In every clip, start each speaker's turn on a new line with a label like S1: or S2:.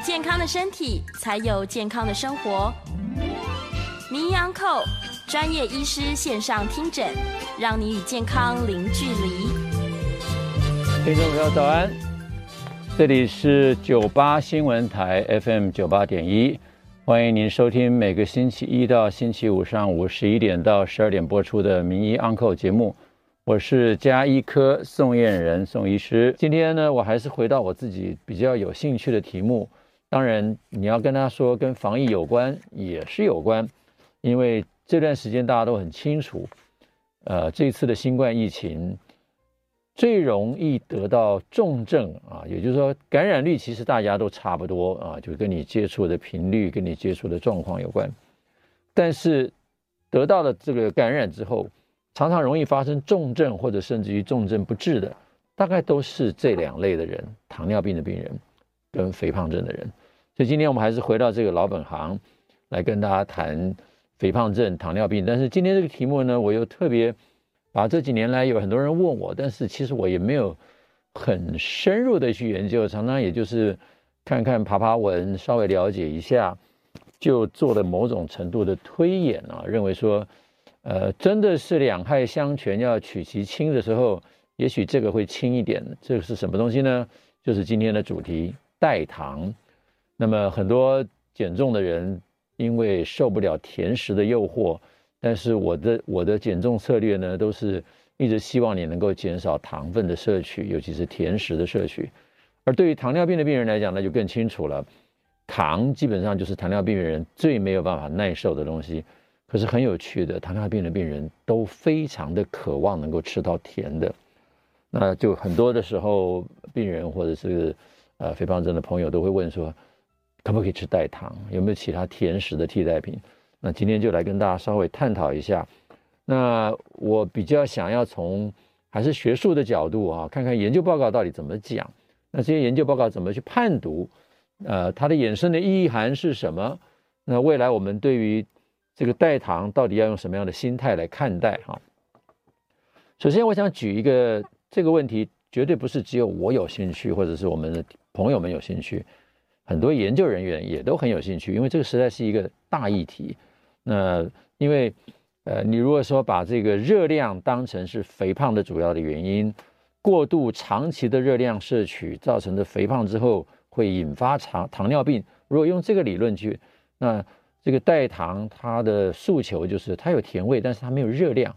S1: 健康的身体，才有健康的生活。名医安扣专业医师线上听诊，让你与健康零距离。
S2: 听众朋友早安，这里是九八新闻台 FM 九八点一，欢迎您收听每个星期一到星期五上午十一点到十二点播出的名医 Uncle 节目，我是家医科宋燕仁宋医师。今天呢，我还是回到我自己比较有兴趣的题目，当然你要跟他说跟防疫有关也是有关，因为这段时间大家都很清楚，呃，这次的新冠疫情。最容易得到重症啊，也就是说感染率其实大家都差不多啊，就跟你接触的频率、跟你接触的状况有关。但是得到了这个感染之后，常常容易发生重症或者甚至于重症不治的，大概都是这两类的人：糖尿病的病人跟肥胖症的人。所以今天我们还是回到这个老本行来跟大家谈肥胖症、糖尿病。但是今天这个题目呢，我又特别。把，这几年来有很多人问我，但是其实我也没有很深入的去研究，常常也就是看看爬爬文，稍微了解一下，就做了某种程度的推演啊，认为说，呃，真的是两害相权要取其轻的时候，也许这个会轻一点。这个是什么东西呢？就是今天的主题——代糖。那么很多减重的人因为受不了甜食的诱惑。但是我的我的减重策略呢，都是一直希望你能够减少糖分的摄取，尤其是甜食的摄取。而对于糖尿病的病人来讲，那就更清楚了。糖基本上就是糖尿病人最没有办法耐受的东西。可是很有趣的，糖尿病的病人都非常的渴望能够吃到甜的。那就很多的时候，病人或者是呃肥胖症的朋友都会问说，可不可以吃代糖？有没有其他甜食的替代品？那今天就来跟大家稍微探讨一下。那我比较想要从还是学术的角度啊，看看研究报告到底怎么讲。那这些研究报告怎么去判读？呃，它的衍生的意义涵是什么？那未来我们对于这个代糖到底要用什么样的心态来看待？哈。首先，我想举一个这个问题，绝对不是只有我有兴趣，或者是我们的朋友们有兴趣，很多研究人员也都很有兴趣，因为这个实在是一个大议题。那因为，呃，你如果说把这个热量当成是肥胖的主要的原因，过度长期的热量摄取造成的肥胖之后会引发糖糖尿病。如果用这个理论去，那这个代糖它的诉求就是它有甜味，但是它没有热量。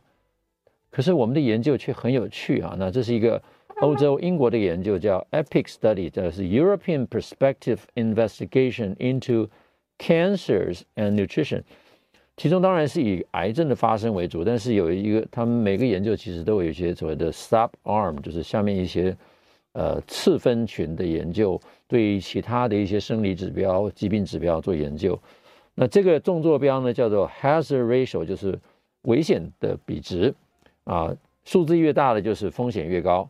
S2: 可是我们的研究却很有趣啊，那这是一个欧洲英国的研究，叫 EPIC Study，这是 European Perspective Investigation into Cancers and Nutrition。其中当然是以癌症的发生为主，但是有一个，他们每个研究其实都有一些所谓的 sub arm，就是下面一些呃次分群的研究，对于其他的一些生理指标、疾病指标做研究。那这个纵坐标呢，叫做 hazard ratio，就是危险的比值啊，数字越大的就是风险越高。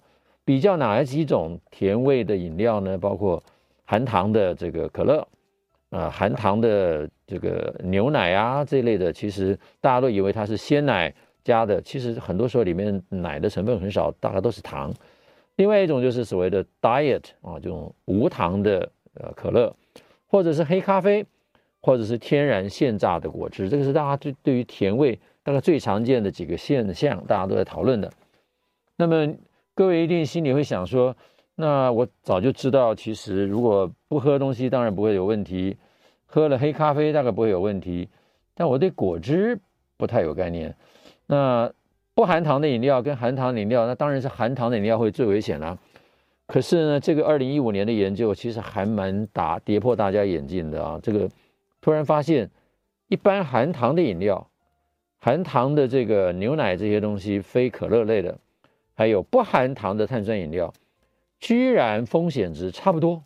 S2: 比较哪几种甜味的饮料呢？包括含糖的这个可乐。呃，含糖的这个牛奶啊这一类的，其实大家都以为它是鲜奶加的，其实很多时候里面奶的成分很少，大概都是糖。另外一种就是所谓的 diet 啊，这种无糖的呃可乐，或者是黑咖啡，或者是天然现榨的果汁，这个是大家对对于甜味大概最常见的几个现象，大家都在讨论的。那么各位一定心里会想说，那我早就知道，其实如果不喝东西，当然不会有问题；喝了黑咖啡，大概不会有问题。但我对果汁不太有概念。那不含糖的饮料跟含糖饮料，那当然是含糖的饮料会最危险啦。可是呢，这个二零一五年的研究其实还蛮打跌破大家眼镜的啊！这个突然发现，一般含糖的饮料含糖的这个牛奶这些东西，非可乐类的，还有不含糖的碳酸饮料，居然风险值差不多，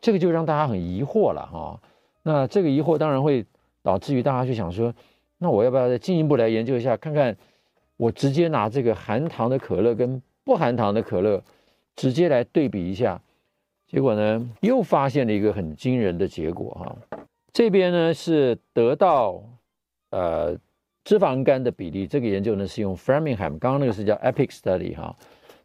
S2: 这个就让大家很疑惑了哈。那这个疑惑当然会导致于大家去想说，那我要不要再进一步来研究一下，看看我直接拿这个含糖的可乐跟不含糖的可乐直接来对比一下，结果呢又发现了一个很惊人的结果哈。这边呢是得到呃。脂肪肝的比例，这个研究呢是用 Framingham，刚刚那个是叫 EPIC Study 哈，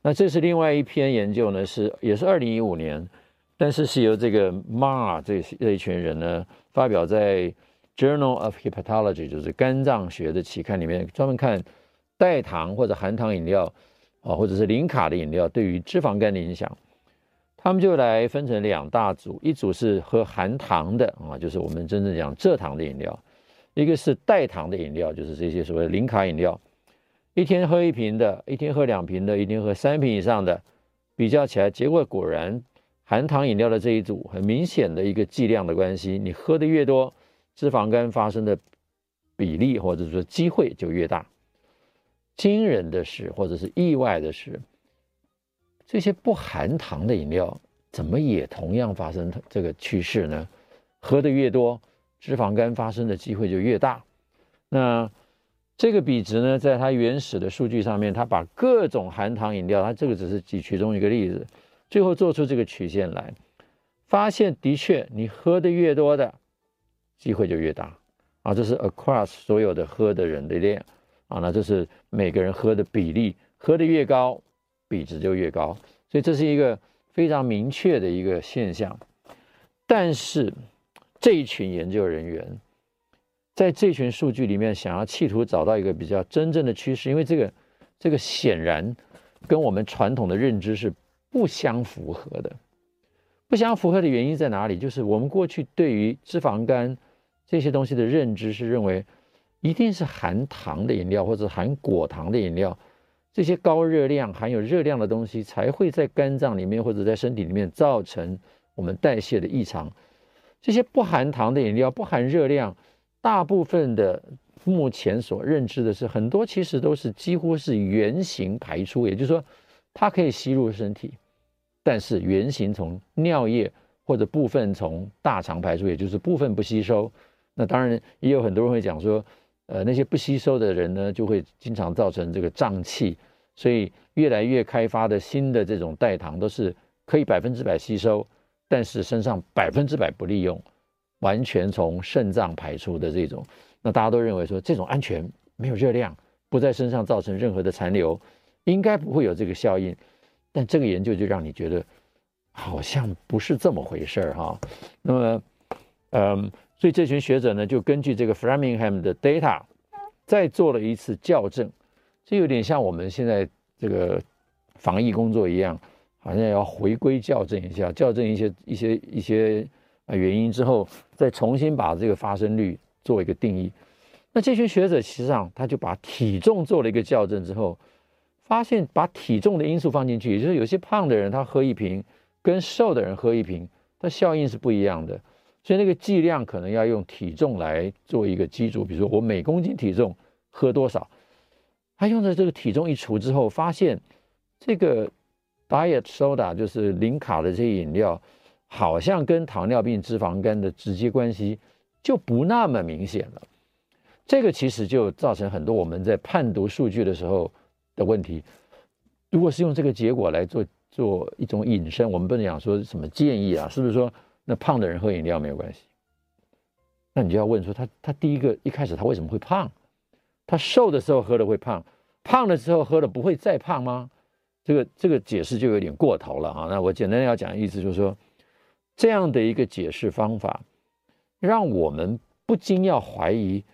S2: 那这是另外一篇研究呢，是也是二零一五年，但是是由这个 Ma 这这一群人呢发表在 Journal of Hepatology，就是肝脏学的期刊里面，专门看代糖或者含糖饮料啊，或者是零卡的饮料对于脂肪肝的影响，他们就来分成两大组，一组是喝含糖的啊，就是我们真正讲蔗糖的饮料。一个是代糖的饮料，就是这些所谓零卡饮料，一天喝一瓶的，一天喝两瓶的，一天喝三瓶以上的，比较起来，结果果然含糖饮料的这一组很明显的一个剂量的关系，你喝的越多，脂肪肝发生的比例或者说机会就越大。惊人的是，或者是意外的是，这些不含糖的饮料怎么也同样发生这个趋势呢？喝的越多。脂肪肝发生的机会就越大。那这个比值呢，在它原始的数据上面，它把各种含糖饮料，它这个只是举其中一个例子，最后做出这个曲线来，发现的确，你喝的越多的机会就越大啊。这是 across 所有的喝的人的量啊，那这是每个人喝的比例，喝的越高，比值就越高。所以这是一个非常明确的一个现象，但是。这一群研究人员在这群数据里面，想要企图找到一个比较真正的趋势，因为这个这个显然跟我们传统的认知是不相符合的。不相符合的原因在哪里？就是我们过去对于脂肪肝这些东西的认知是认为，一定是含糖的饮料或者含果糖的饮料，这些高热量、含有热量的东西才会在肝脏里面或者在身体里面造成我们代谢的异常。这些不含糖的饮料，不含热量，大部分的目前所认知的是很多其实都是几乎是原型排出，也就是说，它可以吸入身体，但是原型从尿液或者部分从大肠排出，也就是部分不吸收。那当然也有很多人会讲说，呃，那些不吸收的人呢，就会经常造成这个胀气。所以越来越开发的新的这种代糖都是可以百分之百吸收。但是身上百分之百不利用，完全从肾脏排出的这种，那大家都认为说这种安全，没有热量，不在身上造成任何的残留，应该不会有这个效应。但这个研究就让你觉得好像不是这么回事儿哈。那么，嗯，所以这群学者呢，就根据这个 Framingham 的 data，再做了一次校正，这有点像我们现在这个防疫工作一样。好像要回归校正一下，校正一些一些一些啊原因之后，再重新把这个发生率做一个定义。那这群学者实际上他就把体重做了一个校正之后，发现把体重的因素放进去，也就是有些胖的人他喝一瓶，跟瘦的人喝一瓶，它效应是不一样的。所以那个剂量可能要用体重来做一个基础，比如说我每公斤体重喝多少，他用的这个体重一除之后，发现这个。Diet Soda 就是零卡的这些饮料，好像跟糖尿病、脂肪肝的直接关系就不那么明显了。这个其实就造成很多我们在判读数据的时候的问题。如果是用这个结果来做做一种引申，我们不能讲说什么建议啊，是不是说那胖的人喝饮料没有关系？那你就要问说他他第一个一开始他为什么会胖？他瘦的时候喝了会胖，胖的时候喝了不会再胖吗？这个这个解释就有点过头了哈，那我简单要讲的意思就是说，这样的一个解释方法，让我们不禁要怀疑，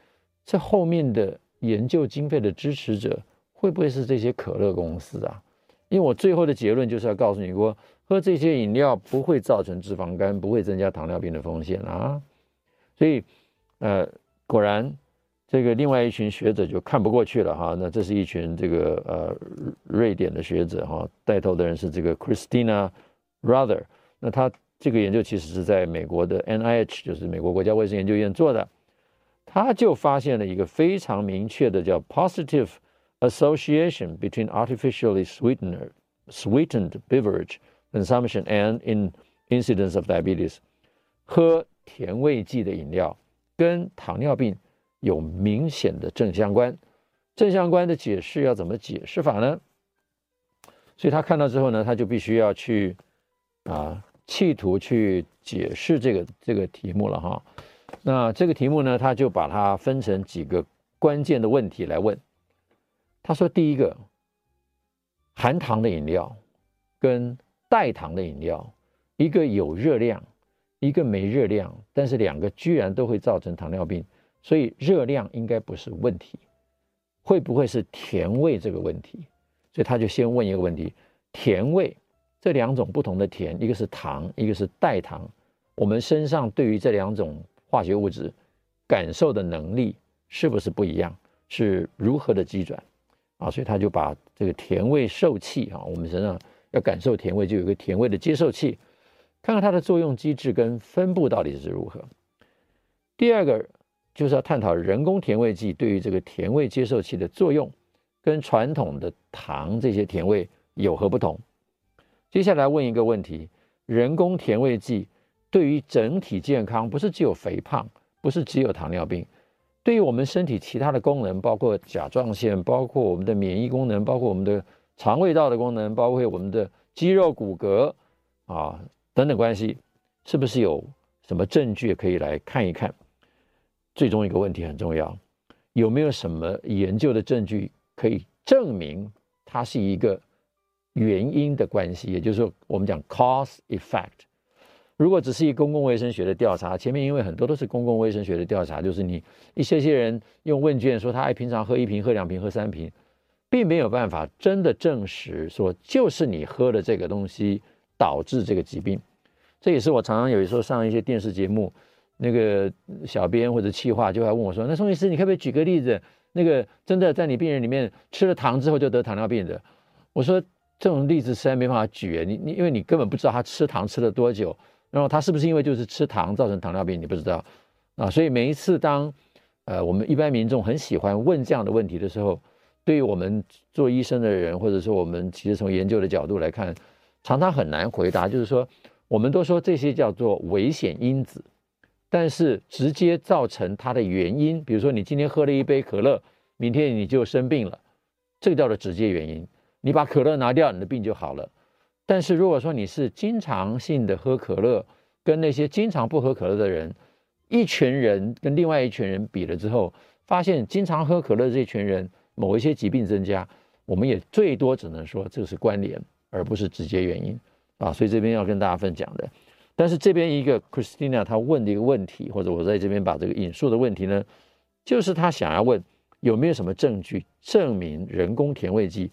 S2: 这后面的研究经费的支持者会不会是这些可乐公司啊？因为我最后的结论就是要告诉你说，喝这些饮料不会造成脂肪肝，不会增加糖尿病的风险啊。所以，呃，果然。这个另外一群学者就看不过去了哈，那这是一群这个呃瑞典的学者哈，带头的人是这个 Christina Rother，那他这个研究其实是在美国的 NIH，就是美国国家卫生研究院做的，他就发现了一个非常明确的叫 positive association between artificially sweetened sweetened beverage consumption and in incidence of diabetes，喝甜味剂的饮料跟糖尿病有明显的正相关。正相关的解释要怎么解释法呢？所以他看到之后呢，他就必须要去啊，企图去解释这个这个题目了哈。那这个题目呢，他就把它分成几个关键的问题来问。他说，第一个，含糖的饮料跟代糖的饮料，一个有热量，一个没热量，但是两个居然都会造成糖尿病，所以热量应该不是问题。会不会是甜味这个问题？所以他就先问一个问题：甜味这两种不同的甜，一个是糖，一个是代糖，我们身上对于这两种化学物质感受的能力是不是不一样？是如何的机转？啊，所以他就把这个甜味受器啊，我们身上要感受甜味，就有一个甜味的接受器，看看它的作用机制跟分布到底是如何。第二个。就是要探讨人工甜味剂对于这个甜味接受器的作用，跟传统的糖这些甜味有何不同？接下来问一个问题：人工甜味剂对于整体健康，不是只有肥胖，不是只有糖尿病，对于我们身体其他的功能，包括甲状腺，包括我们的免疫功能，包括我们的肠胃道的功能，包括我们的肌肉骨骼啊等等关系，是不是有什么证据可以来看一看？最终一个问题很重要，有没有什么研究的证据可以证明它是一个原因的关系？也就是说，我们讲 cause effect。如果只是一公共卫生学的调查，前面因为很多都是公共卫生学的调查，就是你一些些人用问卷说他爱平常喝一瓶、喝两瓶、喝三瓶，并没有办法真的证实说就是你喝的这个东西导致这个疾病。这也是我常常有时候上一些电视节目。那个小编或者企划就会问我说：“那宋医师，你可不可以举个例子？那个真的在你病人里面吃了糖之后就得糖尿病的？”我说：“这种例子实在没办法举，你你因为你根本不知道他吃糖吃了多久，然后他是不是因为就是吃糖造成糖尿病，你不知道啊。所以每一次当呃我们一般民众很喜欢问这样的问题的时候，对于我们做医生的人，或者说我们其实从研究的角度来看，常常很难回答。就是说，我们都说这些叫做危险因子。”但是直接造成它的原因，比如说你今天喝了一杯可乐，明天你就生病了，这个叫做直接原因。你把可乐拿掉，你的病就好了。但是如果说你是经常性的喝可乐，跟那些经常不喝可乐的人，一群人跟另外一群人比了之后，发现经常喝可乐这群人某一些疾病增加，我们也最多只能说这是关联，而不是直接原因啊。所以这边要跟大家分享的。但是这边一个 Christina 她问的一个问题，或者我在这边把这个引述的问题呢，就是她想要问有没有什么证据证明人工甜味剂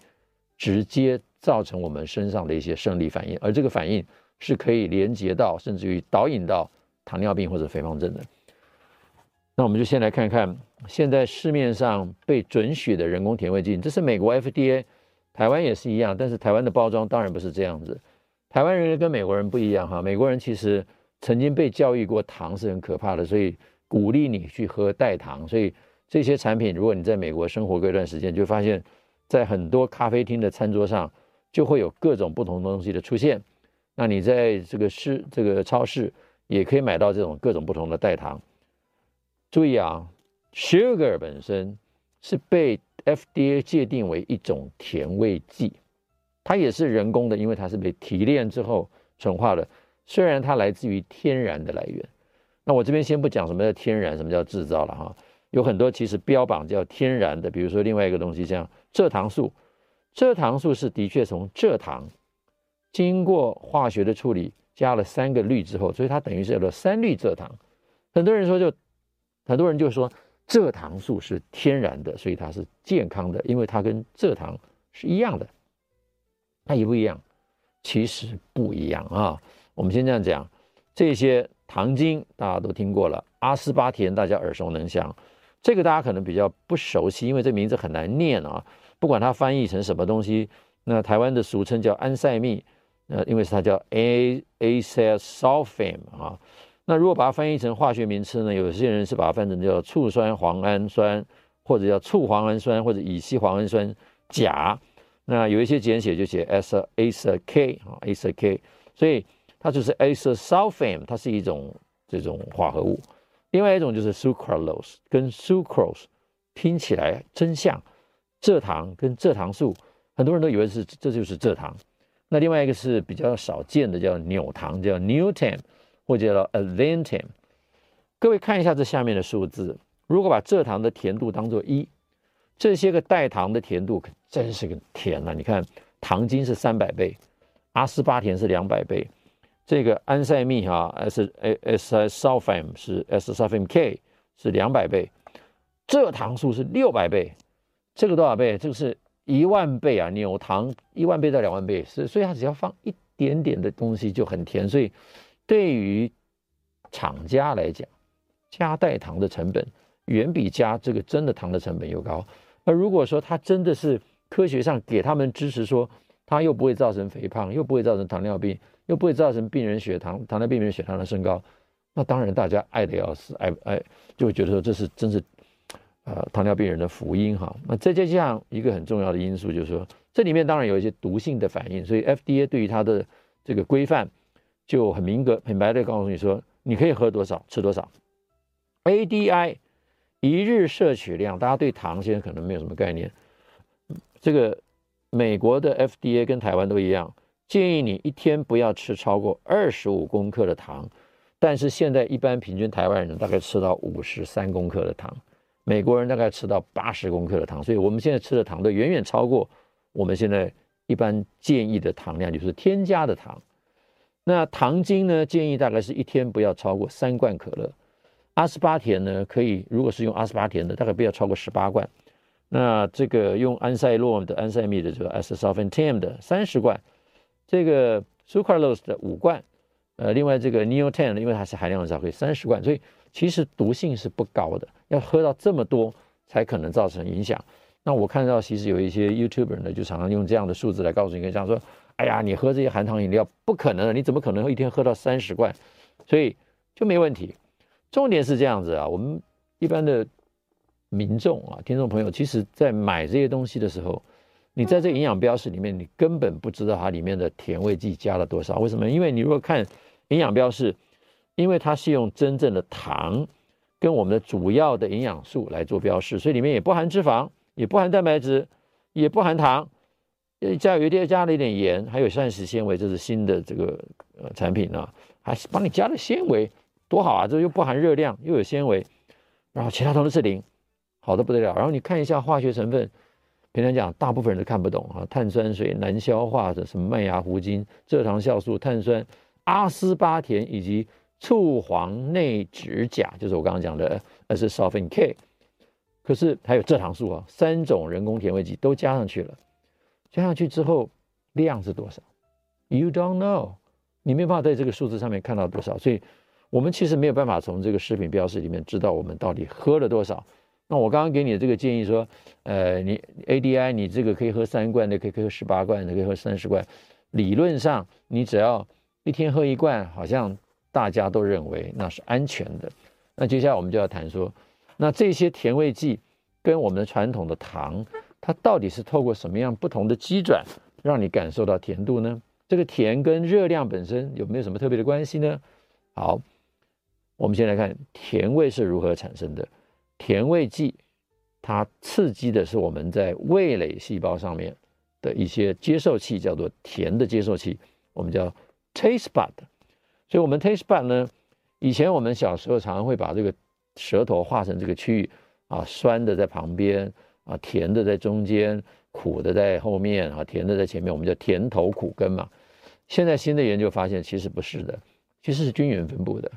S2: 直接造成我们身上的一些生理反应，而这个反应是可以连接到甚至于导引到糖尿病或者肥胖症的。那我们就先来看看现在市面上被准许的人工甜味剂，这是美国 FDA，台湾也是一样，但是台湾的包装当然不是这样子。台湾人跟美国人不一样哈，美国人其实曾经被教育过糖是很可怕的，所以鼓励你去喝代糖。所以这些产品，如果你在美国生活过一段时间，就发现，在很多咖啡厅的餐桌上就会有各种不同东西的出现。那你在这个市这个超市也可以买到这种各种不同的代糖。注意啊，sugar 本身是被 FDA 界定为一种甜味剂。它也是人工的，因为它是被提炼之后纯化的。虽然它来自于天然的来源，那我这边先不讲什么叫天然，什么叫制造了哈。有很多其实标榜叫天然的，比如说另外一个东西，像蔗糖素，蔗糖素是的确从蔗糖经过化学的处理，加了三个氯之后，所以它等于是叫做三氯蔗糖。很多人说就，很多人就说蔗糖素是天然的，所以它是健康的，因为它跟蔗糖是一样的。它一不一样？其实不一样啊。我们先这样讲，这些糖精大家都听过了，阿斯巴甜大家耳熟能详，这个大家可能比较不熟悉，因为这名字很难念啊。不管它翻译成什么东西，那台湾的俗称叫安赛蜜，呃，因为是它叫 A A C S u l f a m e 啊。那如果把它翻译成化学名称呢？有些人是把它翻成叫醋酸磺胺酸，或者叫醋磺胺酸，或者乙烯磺胺酸钾。那有一些简写就写 acer acer K 啊 acer K，所以它就是 A S sulfame，它是一种这种化合物。另外一种就是 sucralose，跟 sucrose 拼起来真像，蔗糖跟蔗糖素，很多人都以为是这就是蔗糖。那另外一个是比较少见的叫纽糖，叫 Neotame 或者叫 Aventame。各位看一下这下面的数字，如果把蔗糖的甜度当做一，这些个代糖的甜度可真是个甜呐！你看，糖精是三百倍，阿斯巴甜是两百倍。这个安赛蜜哈 S S S sulfame 是 S s u l f a m K 是两百倍，蔗糖素是六百倍，这个多少倍？这个是一万倍啊！纽糖一万倍到两万倍，是所以它只要放一点点的东西就很甜。所以对于厂家来讲，加代糖的成本远比加这个真的糖的成本又高。而如果说它真的是科学上给他们支持说，它又不会造成肥胖，又不会造成糖尿病。又不会造成病人血糖、糖尿病病人血糖的升高，那当然大家爱的要死，爱爱就会觉得说这是真是，呃，糖尿病人的福音哈。那再加上一个很重要的因素，就是说这里面当然有一些毒性的反应，所以 FDA 对于它的这个规范就很明格、很白的告诉你说，你可以喝多少、吃多少。ADI 一日摄取量，大家对糖现在可能没有什么概念，这个美国的 FDA 跟台湾都一样。建议你一天不要吃超过二十五公克的糖，但是现在一般平均台湾人大概吃到五十三公克的糖，美国人大概吃到八十公克的糖，所以我们现在吃的糖都远远超过我们现在一般建议的糖量，就是添加的糖。那糖精呢，建议大概是一天不要超过三罐可乐。阿斯巴甜呢，可以如果是用阿斯巴甜的，大概不要超过十八罐。那这个用安赛洛的安赛蜜的这个 S-sulfentame 的三十罐。这个 sucralose 的五罐，呃，另外这个 Neotame 因为它是含量很少，可以三十罐，所以其实毒性是不高的。要喝到这么多才可能造成影响。那我看到其实有一些 YouTuber 呢，就常常用这样的数字来告诉你，这样说：哎呀，你喝这些含糖饮料不可能，你怎么可能一天喝到三十罐？所以就没问题。重点是这样子啊，我们一般的民众啊，听众朋友，其实在买这些东西的时候。你在这营养标示里面，你根本不知道它里面的甜味剂加了多少。为什么？因为你如果看营养标示，因为它是用真正的糖跟我们的主要的营养素来做标示，所以里面也不含脂肪，也不含蛋白质，也不含糖，加有一点加了一点盐，还有膳食纤维，这是新的这个呃产品啊，还是帮你加了纤维，多好啊！这又不含热量，又有纤维，然后其他都是零，好的不得了。然后你看一下化学成分。平常讲，大部分人都看不懂啊，碳酸水难消化的什么麦芽糊精、蔗糖酵素、碳酸、阿斯巴甜以及醋黄内酯钾，就是我刚刚讲的 S-sulfame K。可是还有蔗糖素啊，三种人工甜味剂都加上去了，加上去之后量是多少？You don't know，你没办法在这个数字上面看到多少，所以我们其实没有办法从这个食品标识里面知道我们到底喝了多少。那我刚刚给你的这个建议说，呃，你 ADI 你这个可以喝三罐的，可以可以喝十八罐的，可以喝三十罐。理论上，你只要一天喝一罐，好像大家都认为那是安全的。那接下来我们就要谈说，那这些甜味剂跟我们传统的糖，它到底是透过什么样不同的机转，让你感受到甜度呢？这个甜跟热量本身有没有什么特别的关系呢？好，我们先来看甜味是如何产生的。甜味剂，它刺激的是我们在味蕾细胞上面的一些接受器，叫做甜的接受器，我们叫 taste bud。所以，我们 taste bud 呢，以前我们小时候常常会把这个舌头画成这个区域啊，酸的在旁边啊，甜的在中间，苦的在后面啊，甜的在前面，我们叫甜头苦根嘛。现在新的研究发现，其实不是的，其实是均匀分布的，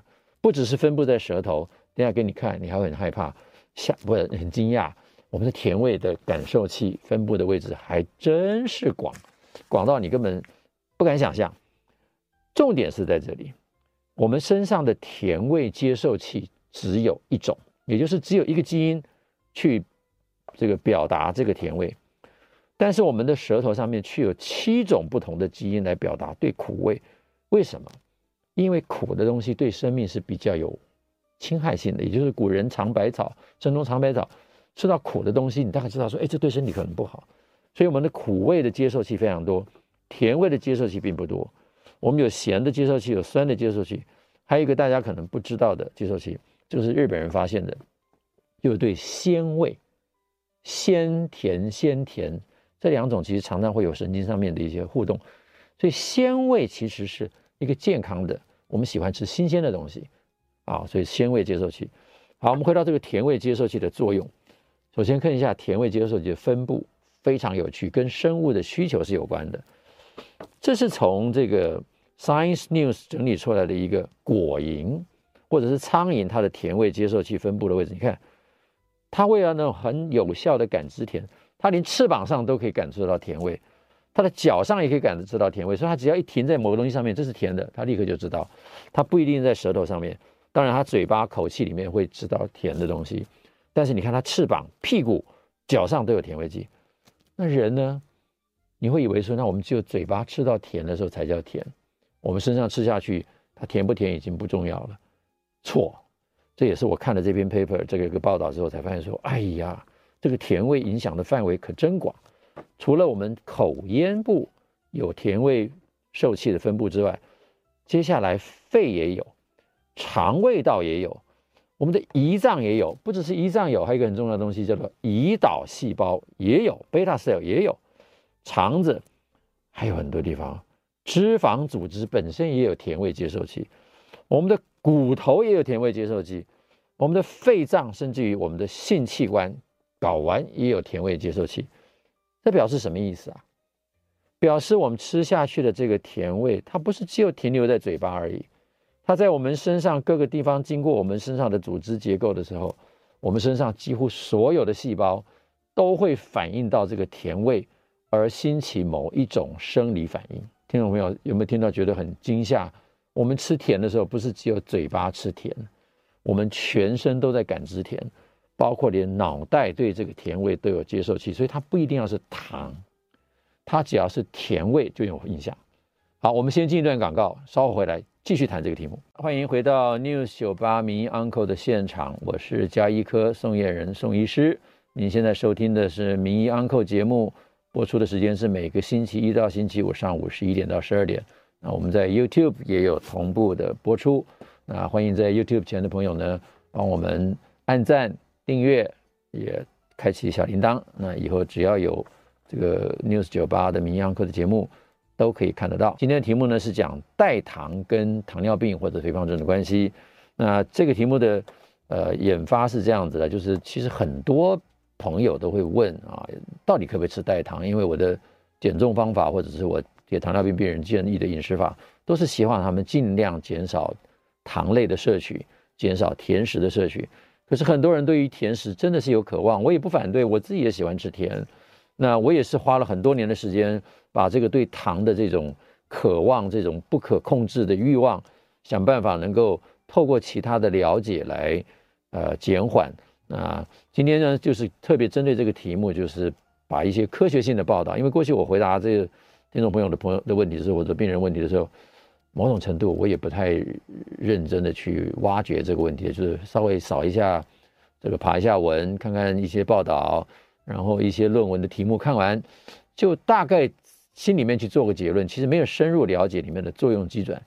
S2: 不只是分布在舌头。等下给你看，你还会很害怕。吓不很惊讶，我们的甜味的感受器分布的位置还真是广，广到你根本不敢想象。重点是在这里，我们身上的甜味接受器只有一种，也就是只有一个基因去这个表达这个甜味，但是我们的舌头上面却有七种不同的基因来表达对苦味。为什么？因为苦的东西对生命是比较有侵害性的，也就是古人尝百草，生中尝百草，吃到苦的东西，你大概知道说，哎，这对身体可能不好。所以我们的苦味的接受器非常多，甜味的接受器并不多。我们有咸的接受器，有酸的接受器，还有一个大家可能不知道的接受器，就是日本人发现的，就是对鲜味，鲜甜鲜甜这两种其实常常会有神经上面的一些互动，所以鲜味其实是一个健康的，我们喜欢吃新鲜的东西啊，所以鲜味接受器。好，我们回到这个甜味接受器的作用，首先看一下甜味接受器的分布。非常有趣，跟生物的需求是有关的。这是从这个 Science News 整理出来的一个果蝇或者是苍蝇它的甜味接受器分布的位置。你看，它为了那种很有效的感知甜，它连翅膀上都可以感知到甜味，它的脚上也可以感知到甜味。所以它只要一停在某个东西上面，这是甜的，它立刻就知道。它不一定在舌头上面，当然它嘴巴口气里面会知道甜的东西。但是你看它翅膀、屁股、脚上都有甜味剂。那人呢？你会以为说，那我们只有嘴巴吃到甜的时候才叫甜，我们身上吃下去，它甜不甜已经不重要了。错，这也是我看了这篇 paper 这个一个报道之后才发现说，哎呀，这个甜味影响的范围可真广。除了我们口咽部有甜味受器的分布之外，接下来肺也有，肠胃道也有。我们的胰脏也有，不只是胰脏有，还有一个很重要的东西叫做胰岛细胞也有，beta cell 也有，肠子还有很多地方，脂肪组织本身也有甜味接受器，我们的骨头也有甜味接受器，我们的肺脏甚至于我们的性器官睾丸也有甜味接受器，这表示什么意思啊？表示我们吃下去的这个甜味，它不是只有停留在嘴巴而已。它在我们身上各个地方经过我们身上的组织结构的时候，我们身上几乎所有的细胞都会反应到这个甜味，而兴起某一种生理反应。听众朋友有没有听到觉得很惊吓？我们吃甜的时候，不是只有嘴巴吃甜，我们全身都在感知甜，包括连脑袋对这个甜味都有接受器，所以它不一定要是糖，它只要是甜味就有印象。好，我们先进一段广告，稍后回来。继续谈这个题目，欢迎回到 News 九八名医 Uncle 的现场，我是加医科宋彦仁宋医师。您现在收听的是名医 Uncle 节目，播出的时间是每个星期一到星期五上午十一点到十二点。那我们在 YouTube 也有同步的播出，那欢迎在 YouTube 前的朋友呢，帮我们按赞、订阅，也开启小铃铛。那以后只要有这个 News 九八的名医 Uncle 的节目。都可以看得到。今天的题目呢是讲代糖跟糖尿病或者肥胖症的关系。那这个题目的呃研发是这样子的，就是其实很多朋友都会问啊，到底可不可以吃代糖？因为我的减重方法或者是我给糖尿病病人建议的饮食法，都是希望他们尽量减少糖类的摄取，减少甜食的摄取。可是很多人对于甜食真的是有渴望，我也不反对，我自己也喜欢吃甜。那我也是花了很多年的时间。把这个对糖的这种渴望、这种不可控制的欲望，想办法能够透过其他的了解来呃减缓。那今天呢，就是特别针对这个题目，就是把一些科学性的报道。因为过去我回答这个听众朋友的朋友的问题的时候，或者病人问题的时候，某种程度我也不太认真的去挖掘这个问题，就是稍微扫一下这个爬一下文，看看一些报道，然后一些论文的题目看完，就大概。心里面去做个结论，其实没有深入了解里面的作用机转。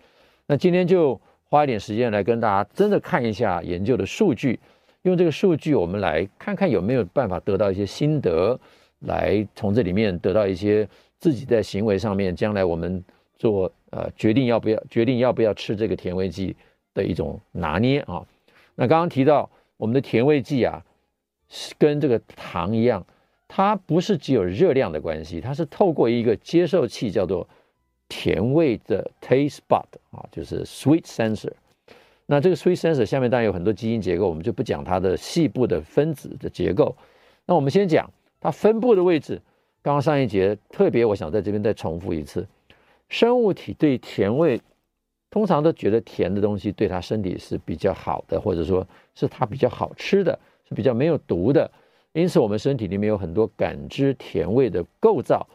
S2: 那今天就花一点时间来跟大家真的看一下研究的数据，用这个数据我们来看看有没有办法得到一些心得，来从这里面得到一些自己在行为上面将来我们做呃决定要不要决定要不要吃这个甜味剂的一种拿捏啊。那刚刚提到我们的甜味剂啊，是跟这个糖一样。它不是只有热量的关系，它是透过一个接受器叫做甜味的 taste bud 啊，就是 sweet sensor。那这个 sweet sensor 下面当然有很多基因结构，我们就不讲它的细部的分子的结构。那我们先讲它分布的位置。刚刚上一节特别，我想在这边再重复一次：生物体对甜味通常都觉得甜的东西对它身体是比较好的，或者说是它比较好吃的，是比较没有毒的。因此，我们身体里面有很多感知甜味的构造。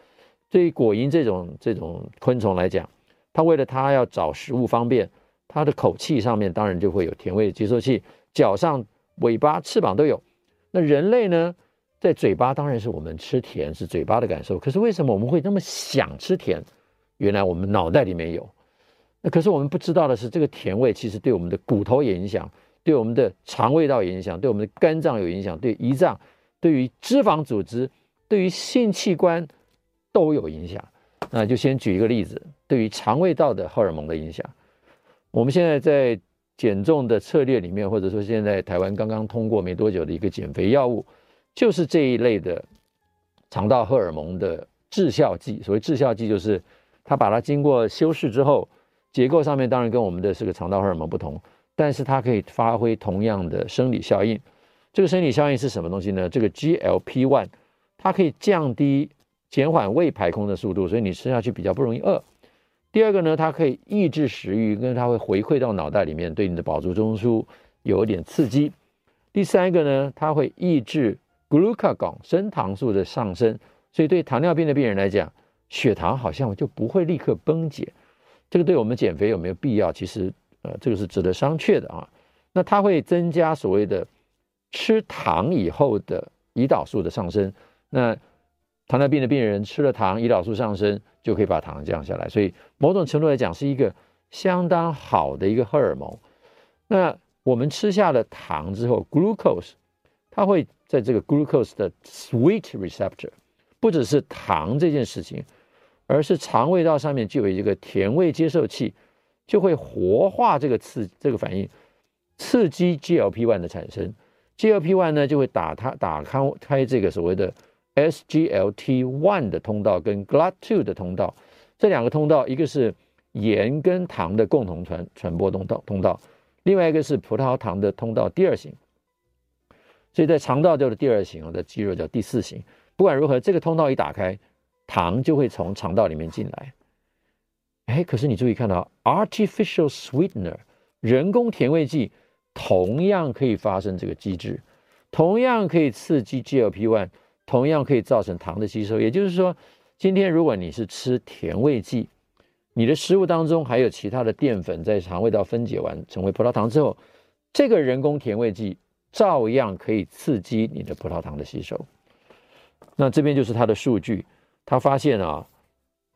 S2: 对于果蝇这种这种昆虫来讲，它为了它要找食物方便，它的口气上面当然就会有甜味接受器，脚上、尾巴、翅膀都有。那人类呢，在嘴巴当然是我们吃甜是嘴巴的感受，可是为什么我们会那么想吃甜？原来我们脑袋里面有。那可是我们不知道的是，这个甜味其实对我们的骨头也影响，对我们的肠胃道有影响，对我们的肝脏有影响，对胰脏、对于脂肪组织、对于性器官都有影响。那就先举一个例子，对于肠胃道的荷尔蒙的影响。我们现在在减重的策略里面，或者说现在台湾刚刚通过没多久的一个减肥药物，就是这一类的肠道荷尔蒙的致效剂。所谓致效剂，就是它把它经过修饰之后，结构上面当然跟我们的这个肠道荷尔蒙不同，但是它可以发挥同样的生理效应。这个生理效应是什么东西呢？这个 GLP-1，它可以降低。减缓胃排空的速度，所以你吃下去比较不容易饿。第二个呢，它可以抑制食欲，因为它会回馈到脑袋里面，对你的饱足中枢有一点刺激。第三个呢，它会抑制 glucagon 升糖素的上升，所以对糖尿病的病人来讲，血糖好像就不会立刻崩解。这个对我们减肥有没有必要？其实呃，这个是值得商榷的啊。那它会增加所谓的吃糖以后的胰岛素的上升。那糖尿病的病人吃了糖，胰岛素上升，就可以把糖降下来。所以某种程度来讲，是一个相当好的一个荷尔蒙。那我们吃下了糖之后，glucose，它会在这个 glucose 的 sweet receptor，不只是糖这件事情，而是肠胃道上面就有一个甜味接受器，就会活化这个刺这个反应，刺激 GLP-1 的产生。GLP-1 呢就会打它打开开这个所谓的。SGLT1 的通道跟 GLUT2 的通道，这两个通道，一个是盐跟糖的共同传传播通道通道，另外一个是葡萄糖的通道第二型。所以在肠道叫做第二型，在肌肉叫第四型。不管如何，这个通道一打开，糖就会从肠道里面进来。哎，可是你注意看到，artificial sweetener 人工甜味剂同样可以发生这个机制，同样可以刺激 GLP1。同样可以造成糖的吸收，也就是说，今天如果你是吃甜味剂，你的食物当中还有其他的淀粉在肠胃道分解完成为葡萄糖之后，这个人工甜味剂照样可以刺激你的葡萄糖的吸收。那这边就是它的数据，他发现啊，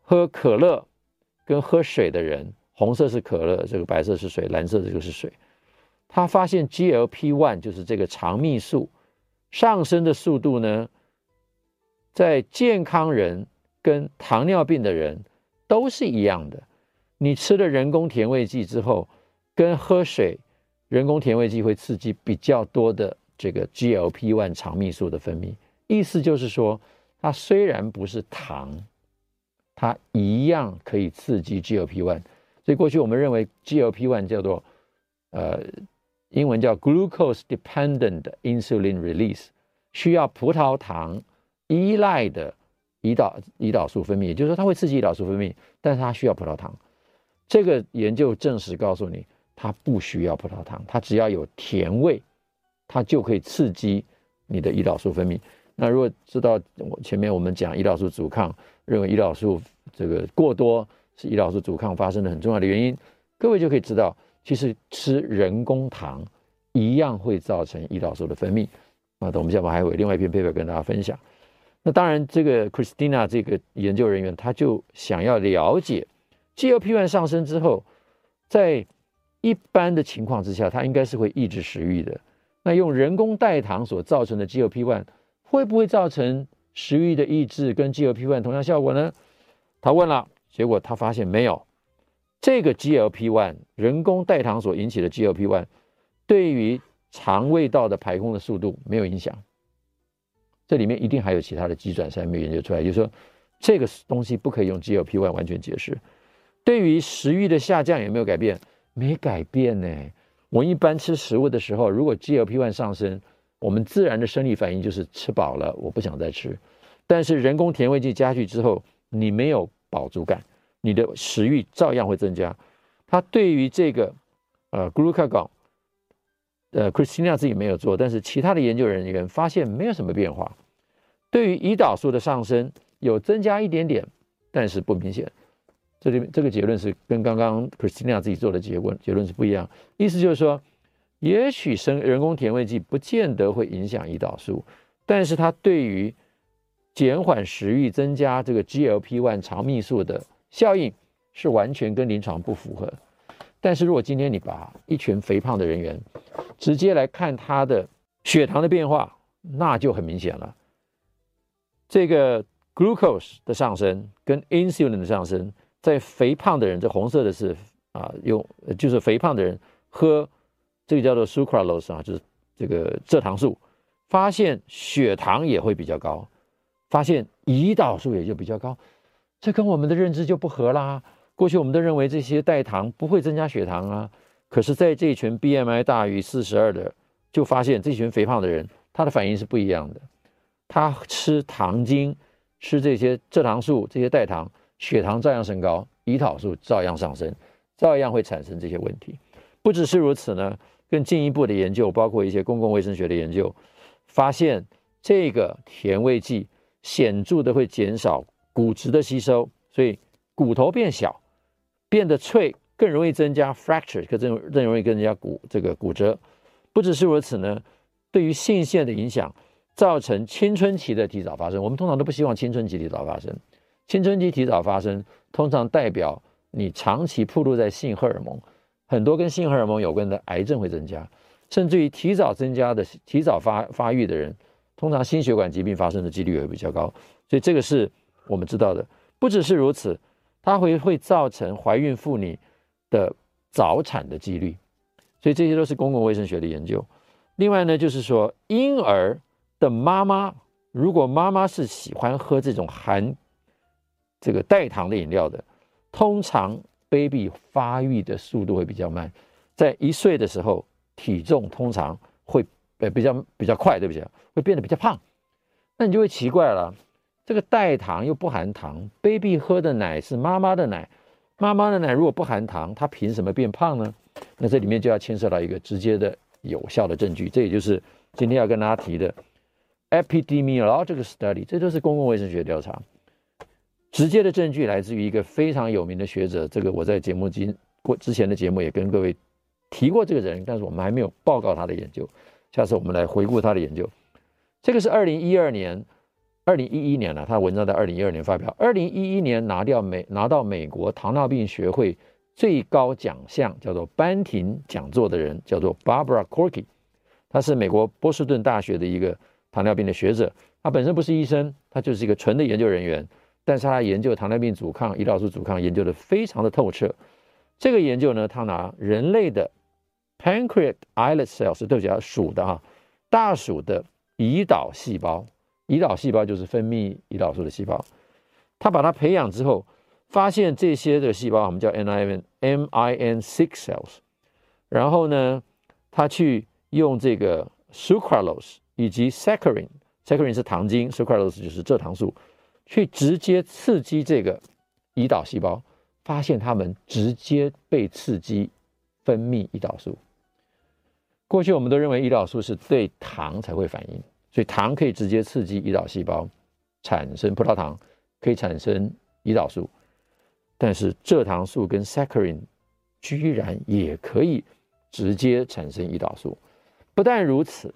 S2: 喝可乐跟喝水的人，红色是可乐，这个白色是水，蓝色这个是水。他发现 GLP-1 就是这个肠泌素上升的速度呢。在健康人跟糖尿病的人都是一样的。你吃了人工甜味剂之后，跟喝水，人工甜味剂会刺激比较多的这个 GLP-1 肠泌素的分泌。意思就是说，它虽然不是糖，它一样可以刺激 GLP-1。所以过去我们认为 GLP-1 叫做呃，英文叫 glucose dependent insulin release，需要葡萄糖。依赖的胰岛胰岛素分泌，也就是说它会刺激胰岛素分泌，但是它需要葡萄糖。这个研究证实告诉你，它不需要葡萄糖，它只要有甜味，它就可以刺激你的胰岛素分泌。那如果知道我前面我们讲胰岛素阻抗，认为胰岛素这个过多是胰岛素阻抗发生的很重要的原因，各位就可以知道，其实吃人工糖一样会造成胰岛素的分泌。啊，等我们下面还有另外一篇 paper 跟大家分享。那当然，这个 Christina 这个研究人员，他就想要了解 GLP-1 上升之后，在一般的情况之下，它应该是会抑制食欲的。那用人工代糖所造成的 GLP-1 会不会造成食欲的抑制，跟 GLP-1 同样效果呢？他问了，结果他发现没有。这个 GLP-1 人工代糖所引起的 GLP-1 对于肠胃道的排空的速度没有影响。这里面一定还有其他的机转还没有研究出来，就是说这个东西不可以用 GLP-1 完全解释。对于食欲的下降有没有改变？没改变呢。我一般吃食物的时候，如果 GLP-1 上升，我们自然的生理反应就是吃饱了，我不想再吃。但是人工甜味剂加去之后，你没有饱足感，你的食欲照样会增加。它对于这个呃 glucagon。呃，Christina 自己没有做，但是其他的研究人员发现没有什么变化。对于胰岛素的上升有增加一点点，但是不明显。这里这个结论是跟刚刚 Christina 自己做的结论结论是不一样。意思就是说，也许生人工甜味剂不见得会影响胰岛素，但是它对于减缓食欲、增加这个 GLP-1 肠泌素的效应是完全跟临床不符合。但是如果今天你把一群肥胖的人员直接来看他的血糖的变化，那就很明显了。这个 glucose 的上升跟 insulin 的上升，在肥胖的人，这红色的是啊，用就是肥胖的人喝这个叫做 sucralose 啊，就是这个蔗糖素，发现血糖也会比较高，发现胰岛素也就比较高，这跟我们的认知就不合啦。过去我们都认为这些代糖不会增加血糖啊，可是在这群 BMI 大于四十二的，就发现这群肥胖的人，他的反应是不一样的。他吃糖精，吃这些蔗糖素，这些代糖，血糖照样升高，胰岛素照样上升，照样会产生这些问题。不只是如此呢，更进一步的研究，包括一些公共卫生学的研究，发现这个甜味剂显著的会减少骨质的吸收，所以骨头变小，变得脆，更容易增加 fracture，更更容易跟人家骨这个骨折。不只是如此呢，对于性腺的影响。造成青春期的提早发生，我们通常都不希望青春期提早发生。青春期提早发生，通常代表你长期暴露在性荷尔蒙，很多跟性荷尔蒙有关的癌症会增加，甚至于提早增加的提早发发育的人，通常心血管疾病发生的几率也会比较高。所以这个是我们知道的。不只是如此，它会会造成怀孕妇女的早产的几率。所以这些都是公共卫生学的研究。另外呢，就是说婴儿。的妈妈，如果妈妈是喜欢喝这种含这个代糖的饮料的，通常 baby 发育的速度会比较慢，在一岁的时候，体重通常会呃比较比较快，对不对？会变得比较胖。那你就会奇怪了，这个代糖又不含糖，baby 喝的奶是妈妈的奶，妈妈的奶如果不含糖，它凭什么变胖呢？那这里面就要牵涉到一个直接的有效的证据，这也就是今天要跟大家提的。Epidemiological study，这都是公共卫生学调查，直接的证据来自于一个非常有名的学者。这个我在节目之过之前的节目也跟各位提过这个人，但是我们还没有报告他的研究。下次我们来回顾他的研究。这个是二零一二年、二零一一年了，他文章在二零一二年发表。二零一一年拿掉美拿到美国糖尿病学会最高奖项，叫做班廷讲座的人，叫做 Barbara Corky，他是美国波士顿大学的一个。糖尿病的学者，他本身不是医生，他就是一个纯的研究人员，但是他研究糖尿病阻抗、胰岛素阻抗研究的非常的透彻。这个研究呢，他拿人类的 pancreatic islet cells，对不起啊，鼠的哈，大鼠的胰岛细胞，胰岛细胞就是分泌胰岛素的细胞，他把它培养之后，发现这些的细胞我们叫 NIN M I N six cells，然后呢，他去用这个 sucralose。以及 saccharin，saccharin 是糖精，sucralose 就是蔗糖素，去直接刺激这个胰岛细胞，发现它们直接被刺激分泌胰岛素。过去我们都认为胰岛素是对糖才会反应，所以糖可以直接刺激胰岛细胞产生葡萄糖，可以产生胰岛素，但是蔗糖素跟 saccharin 居然也可以直接产生胰岛素。不但如此。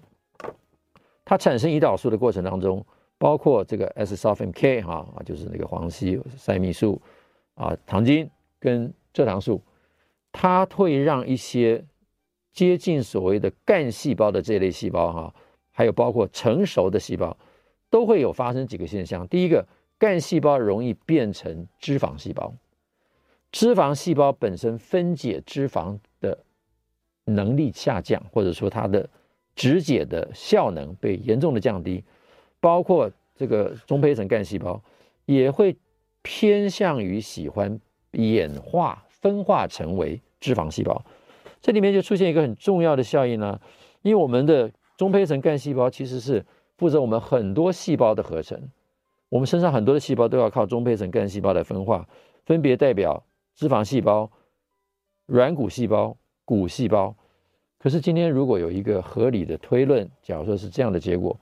S2: 它产生胰岛素的过程当中，包括这个 S-sulfame K 哈啊，就是那个黄烯塞蜜素啊，糖精跟蔗糖素，它会让一些接近所谓的干细胞的这类细胞哈，还有包括成熟的细胞，都会有发生几个现象。第一个，干细胞容易变成脂肪细胞，脂肪细胞本身分解脂肪的能力下降，或者说它的。脂解的效能被严重的降低，包括这个中胚层干细胞也会偏向于喜欢演化分化成为脂肪细胞。这里面就出现一个很重要的效应呢，因为我们的中胚层干细胞其实是负责我们很多细胞的合成，我们身上很多的细胞都要靠中胚层干细胞来分化，分别代表脂肪细胞、软骨细胞、骨细胞。可是今天如果有一个合理的推论，假如说是这样的结果，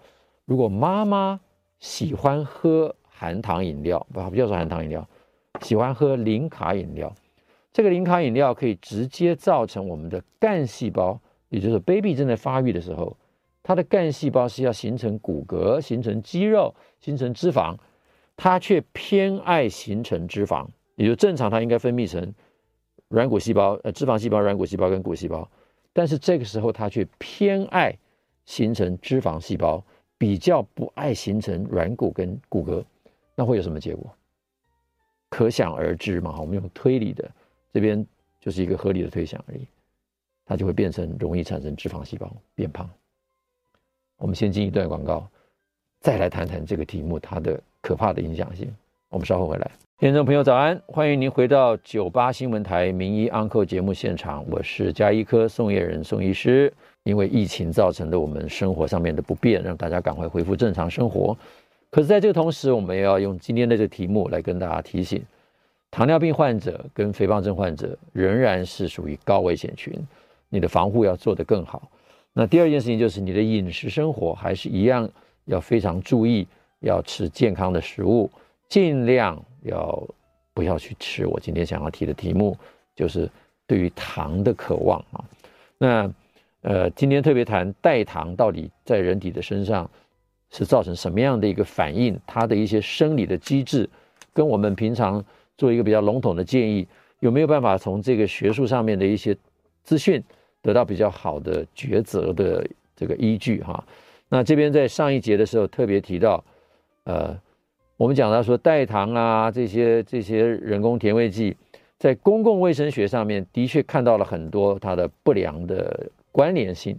S2: 如果妈妈喜欢喝含糖饮料，不，不要说含糖饮料，喜欢喝零卡饮料。这个零卡饮料可以直接造成我们的干细胞，也就是 baby 正在发育的时候，它的干细胞是要形成骨骼、形成肌肉、形成脂肪，它却偏爱形成脂肪，也就正常它应该分泌成软骨细胞、呃脂肪细胞、软骨细胞跟骨细胞，但是这个时候它却偏爱形成脂肪细胞，比较不爱形成软骨跟骨骼，那会有什么结果？可想而知嘛，我们用推理的。这边就是一个合理的推想而已，它就会变成容易产生脂肪细胞变胖。我们先进一段广告，再来谈谈这个题目它的可怕的影响性。我们稍后回来。听众朋友早安，欢迎您回到九八新闻台名医安客节目现场，我是家医科宋叶仁宋医师。因为疫情造成的我们生活上面的不便，让大家赶快恢复正常生活。可是在这个同时，我们也要用今天的这个题目来跟大家提醒。糖尿病患者跟肥胖症患者仍然是属于高危险群，你的防护要做得更好。那第二件事情就是你的饮食生活还是一样要非常注意，要吃健康的食物，尽量要不要去吃我今天想要提的题目，就是对于糖的渴望啊。那呃，今天特别谈代糖到底在人体的身上是造成什么样的一个反应，它的一些生理的机制跟我们平常。做一个比较笼统的建议，有没有办法从这个学术上面的一些资讯得到比较好的抉择的这个依据哈？那这边在上一节的时候特别提到，呃，我们讲到说代糖啊这些这些人工甜味剂，在公共卫生学上面的确看到了很多它的不良的关联性。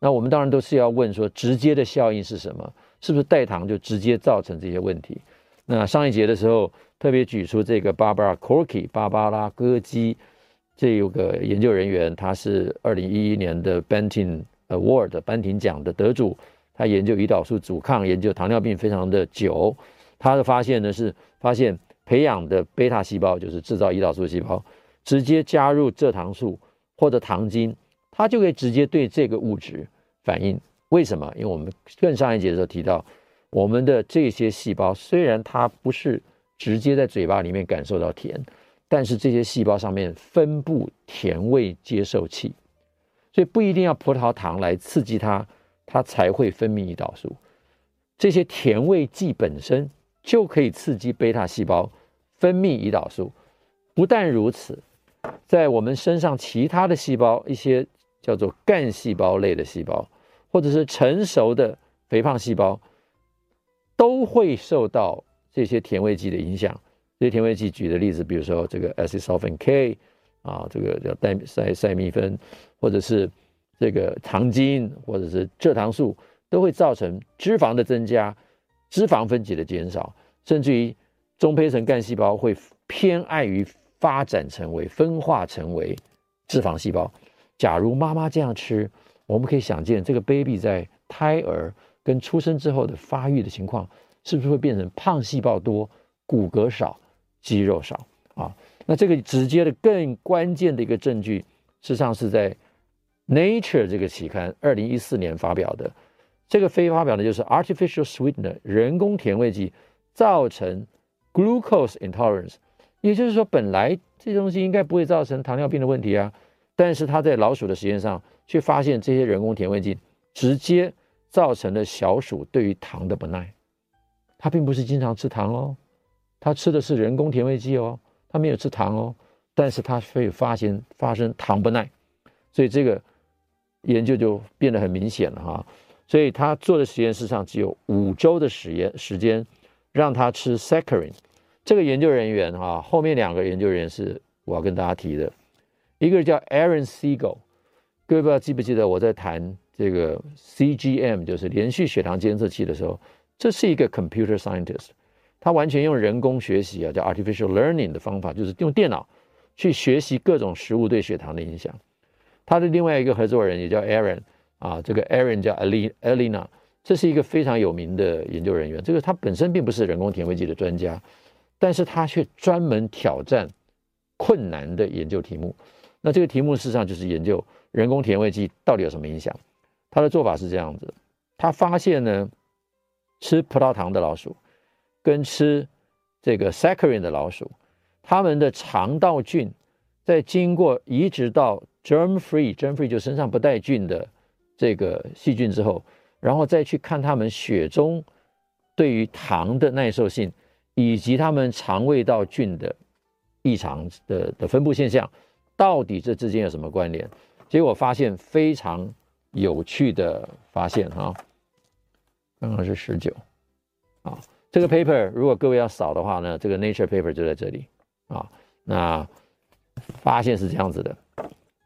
S2: 那我们当然都是要问说，直接的效应是什么？是不是代糖就直接造成这些问题？那上一节的时候。特别举出这个 Barbara Corky 芭芭拉戈基，这有个研究人员，他是二零一一年的 Banting Award 班廷奖的得主。他研究胰岛素阻抗，研究糖尿病非常的久。他的发现呢是发现培养的贝塔细胞，就是制造胰岛素细胞，直接加入蔗糖素或者糖精，它就可以直接对这个物质反应。为什么？因为我们更上一节的时候提到，我们的这些细胞虽然它不是。直接在嘴巴里面感受到甜，但是这些细胞上面分布甜味接受器，所以不一定要葡萄糖来刺激它，它才会分泌胰岛素。这些甜味剂本身就可以刺激贝塔细胞分泌胰岛素。不但如此，在我们身上其他的细胞，一些叫做干细胞类的细胞，或者是成熟的肥胖细胞，都会受到。这些甜味剂的影响，这些甜味剂举的例子，比如说这个 s s o f e n K 啊，这个叫代赛赛蜜酚，或者是这个糖精，或者是蔗糖素，都会造成脂肪的增加，脂肪分解的减少，甚至于中胚层干细胞会偏爱于发展成为分化成为脂肪细胞。假如妈妈这样吃，我们可以想见这个 baby 在胎儿跟出生之后的发育的情况。是不是会变成胖细胞多、骨骼少、肌肉少啊？那这个直接的、更关键的一个证据，实际上是在《Nature》这个期刊二零一四年发表的。这个非发表的就是 artificial sweetener 人工甜味剂造成 glucose intolerance，也就是说，本来这东西应该不会造成糖尿病的问题啊，但是他在老鼠的实验上却发现这些人工甜味剂直接造成了小鼠对于糖的不耐。他并不是经常吃糖哦，他吃的是人工甜味剂哦，他没有吃糖哦，但是他会发现发生糖不耐，所以这个研究就变得很明显了哈。所以他做的实验室上只有五周的实验时间，让他吃 saccharin。这个研究人员哈，后面两个研究人员是我要跟大家提的，一个叫 Aaron Siegel，各位不知道记不记得我在谈这个 CGM，就是连续血糖监测器的时候。这是一个 computer scientist，他完全用人工学习啊，叫 artificial learning 的方法，就是用电脑去学习各种食物对血糖的影响。他的另外一个合作人也叫 Aaron 啊，这个 Aaron 叫 Alina，这是一个非常有名的研究人员。这个他本身并不是人工甜味剂的专家，但是他却专门挑战困难的研究题目。那这个题目事实上就是研究人工甜味剂到底有什么影响。他的做法是这样子，他发现呢。吃葡萄糖的老鼠，跟吃这个 saccharin 的老鼠，他们的肠道菌在经过移植到 germ free，germ free 就身上不带菌的这个细菌之后，然后再去看他们血中对于糖的耐受性，以及他们肠胃道菌的异常的的分布现象，到底这之间有什么关联？结果发现非常有趣的发现哈，刚刚是十九，啊，这个 paper 如果各位要扫的话呢，这个 Nature paper 就在这里啊。那发现是这样子的，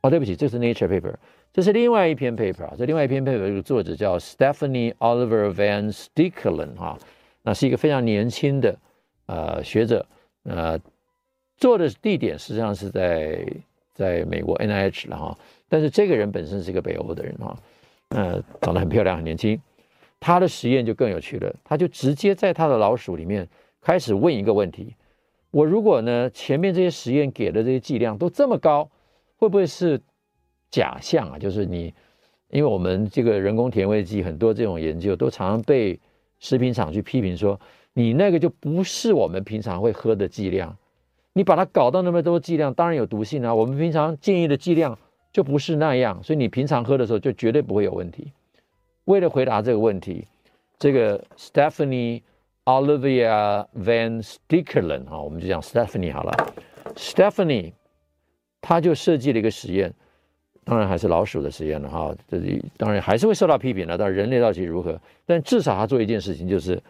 S2: 哦，对不起，这是 Nature paper，这是另外一篇 paper 啊，这另外一篇 paper 的作者叫 Stephanie Oliver Van Stickelen 哈，那是一个非常年轻的呃学者，呃，做的地点实际上是在在美国 NIH 了哈。但是这个人本身是一个北欧的人哈，呃，长得很漂亮，很年轻。他的实验就更有趣了，他就直接在他的老鼠里面开始问一个问题：我如果呢前面这些实验给的这些剂量都这么高，会不会是假象啊？就是你，因为我们这个人工甜味剂很多这种研究都常常被食品厂去批评说，你那个就不是我们平常会喝的剂量，你把它搞到那么多剂量，当然有毒性啊。我们平常建议的剂量。就不是那样，所以你平常喝的时候就绝对不会有问题。为了回答这个问题，这个 Stephanie Olivia Van Stickelen 啊，我们就讲 Stephanie 好了。Stephanie 他就设计了一个实验，当然还是老鼠的实验了哈。这里当然还是会受到批评的，但人类到底如何？但至少他做一件事情，就是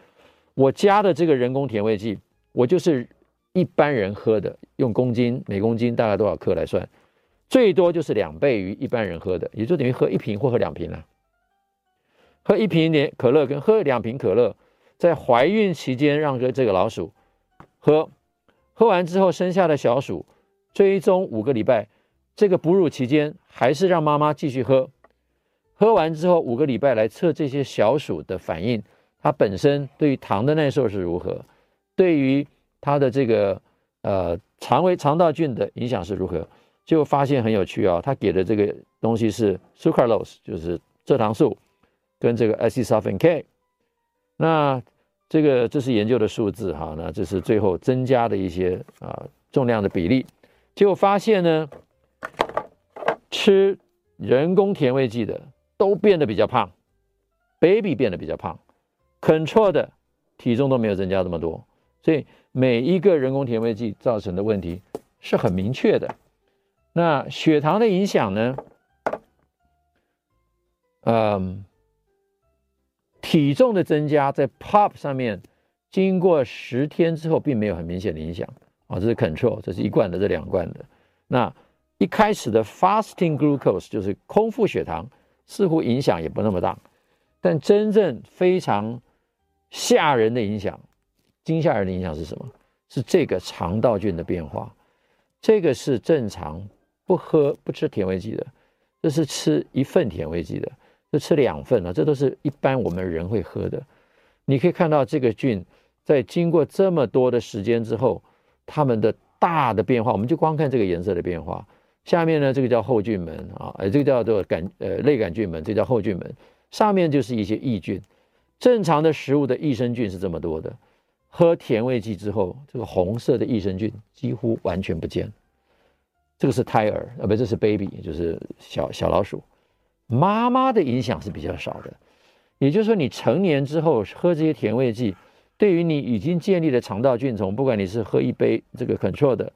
S2: 我加的这个人工甜味剂，我就是一般人喝的，用公斤每公斤大概多少克来算。最多就是两倍于一般人喝的，也就等于喝一瓶或喝两瓶了。喝一瓶点可乐跟喝两瓶可乐，在怀孕期间让这个老鼠喝，喝完之后生下的小鼠追踪五个礼拜，这个哺乳期间还是让妈妈继续喝，喝完之后五个礼拜来测这些小鼠的反应，它本身对于糖的耐受是如何，对于它的这个呃肠胃肠道菌的影响是如何。就发现很有趣啊，他给的这个东西是 sucralose，就是蔗糖素，跟这个 acetaminophen K。那这个这是研究的数字哈，那这是最后增加的一些啊重量的比例。结果发现呢，吃人工甜味剂的都变得比较胖，baby 变得比较胖，control 的体重都没有增加这么多。所以每一个人工甜味剂造成的问题是很明确的。那血糖的影响呢？嗯，体重的增加在 POP 上面，经过十天之后，并没有很明显的影响啊。这是 control，这是一罐的，这两罐的。那一开始的 fasting glucose 就是空腹血糖，似乎影响也不那么大。但真正非常吓人的影响，惊吓人的影响是什么？是这个肠道菌的变化。这个是正常。不喝不吃甜味剂的，这是吃一份甜味剂的，这吃两份了，这都是一般我们人会喝的。你可以看到这个菌在经过这么多的时间之后，它们的大的变化，我们就光看这个颜色的变化。下面呢，这个叫后菌门啊，呃，这个叫做杆呃类杆菌门，这叫后菌门。上面就是一些益菌。正常的食物的益生菌是这么多的，喝甜味剂之后，这个红色的益生菌几乎完全不见。这个是胎儿啊，不，这是 baby，就是小小老鼠。妈妈的影响是比较少的，也就是说，你成年之后喝这些甜味剂，对于你已经建立的肠道菌丛，不管你是喝一杯这个 control 的，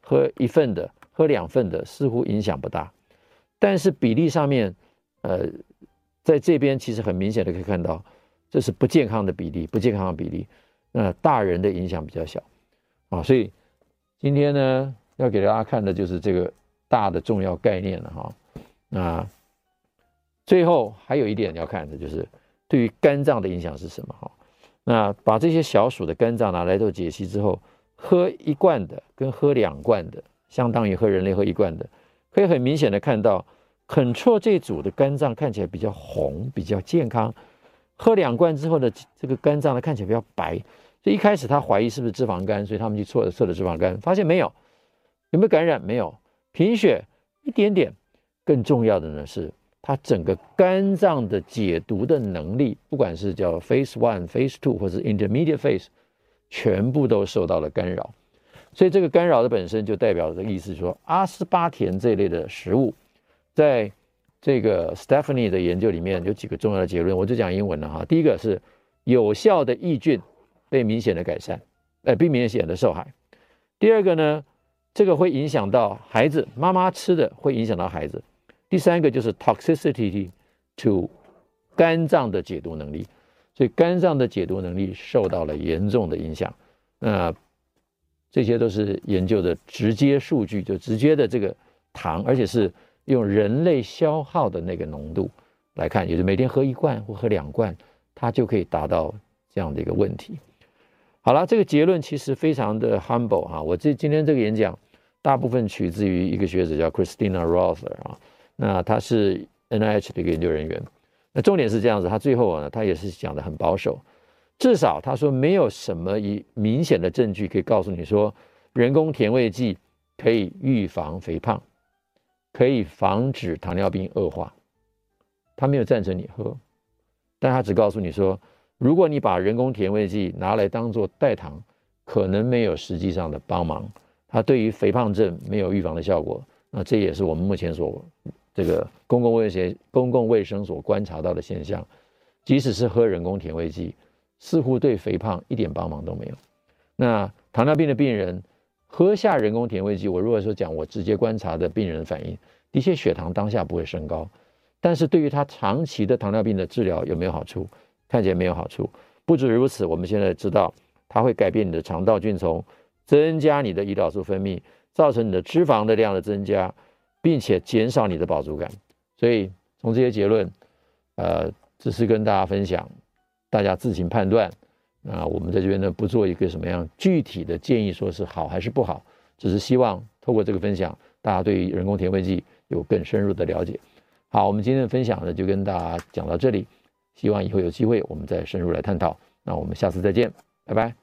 S2: 喝一份的，喝两份的，似乎影响不大。但是比例上面，呃，在这边其实很明显的可以看到，这是不健康的比例，不健康的比例。那大人的影响比较小啊，所以今天呢。要给大家看的就是这个大的重要概念了哈。那最后还有一点要看的就是对于肝脏的影响是什么哈。那把这些小鼠的肝脏拿来做解析之后，喝一罐的跟喝两罐的，相当于喝人类喝一罐的，可以很明显的看到，control 这组的肝脏看起来比较红，比较健康。喝两罐之后的这个肝脏呢，看起来比较白。所以一开始他怀疑是不是脂肪肝，所以他们去测测了脂肪肝，发现没有。有没有感染？没有，贫血一点点。更重要的呢是，他整个肝脏的解毒的能力，不管是叫 Phase One、Phase Two 或者 Intermediate Phase，全部都受到了干扰。所以这个干扰的本身就代表的意思说，阿斯巴甜这一类的食物，在这个 Stephanie 的研究里面有几个重要的结论，我就讲英文了哈。第一个是有效的抑菌被明显的改善，呃，并明显的受害。第二个呢，这个会影响到孩子，妈妈吃的会影响到孩子。第三个就是 toxicity to 肝脏的解毒能力，所以肝脏的解毒能力受到了严重的影响。那这些都是研究的直接数据，就直接的这个糖，而且是用人类消耗的那个浓度来看，也就是每天喝一罐或喝两罐，它就可以达到这样的一个问题。好了，这个结论其实非常的 humble 哈。我这今天这个演讲大部分取自于一个学者叫 Christina Rother 啊，那他是 NIH 的一个研究人员。那重点是这样子，他最后呢，他也是讲的很保守。至少他说没有什么一明显的证据可以告诉你说人工甜味剂可以预防肥胖，可以防止糖尿病恶化。他没有赞成你喝，但他只告诉你说，如果你把人工甜味剂拿来当做代糖，可能没有实际上的帮忙。它对于肥胖症没有预防的效果。那这也是我们目前所这个公共卫生公共卫生所观察到的现象。即使是喝人工甜味剂。似乎对肥胖一点帮忙都没有。那糖尿病的病人喝下人工甜味剂，我如果说讲我直接观察的病人反应，的确血糖当下不会升高，但是对于他长期的糖尿病的治疗有没有好处？看起来没有好处。不止如此，我们现在知道它会改变你的肠道菌丛，增加你的胰岛素分泌，造成你的脂肪的量的增加，并且减少你的饱足感。所以从这些结论，呃，只是跟大家分享。大家自行判断。那我们在这边呢，不做一个什么样具体的建议，说是好还是不好，只是希望透过这个分享，大家对于人工甜味剂有更深入的了解。好，我们今天的分享呢，就跟大家讲到这里，希望以后有机会我们再深入来探讨。那我们下次再见，拜拜。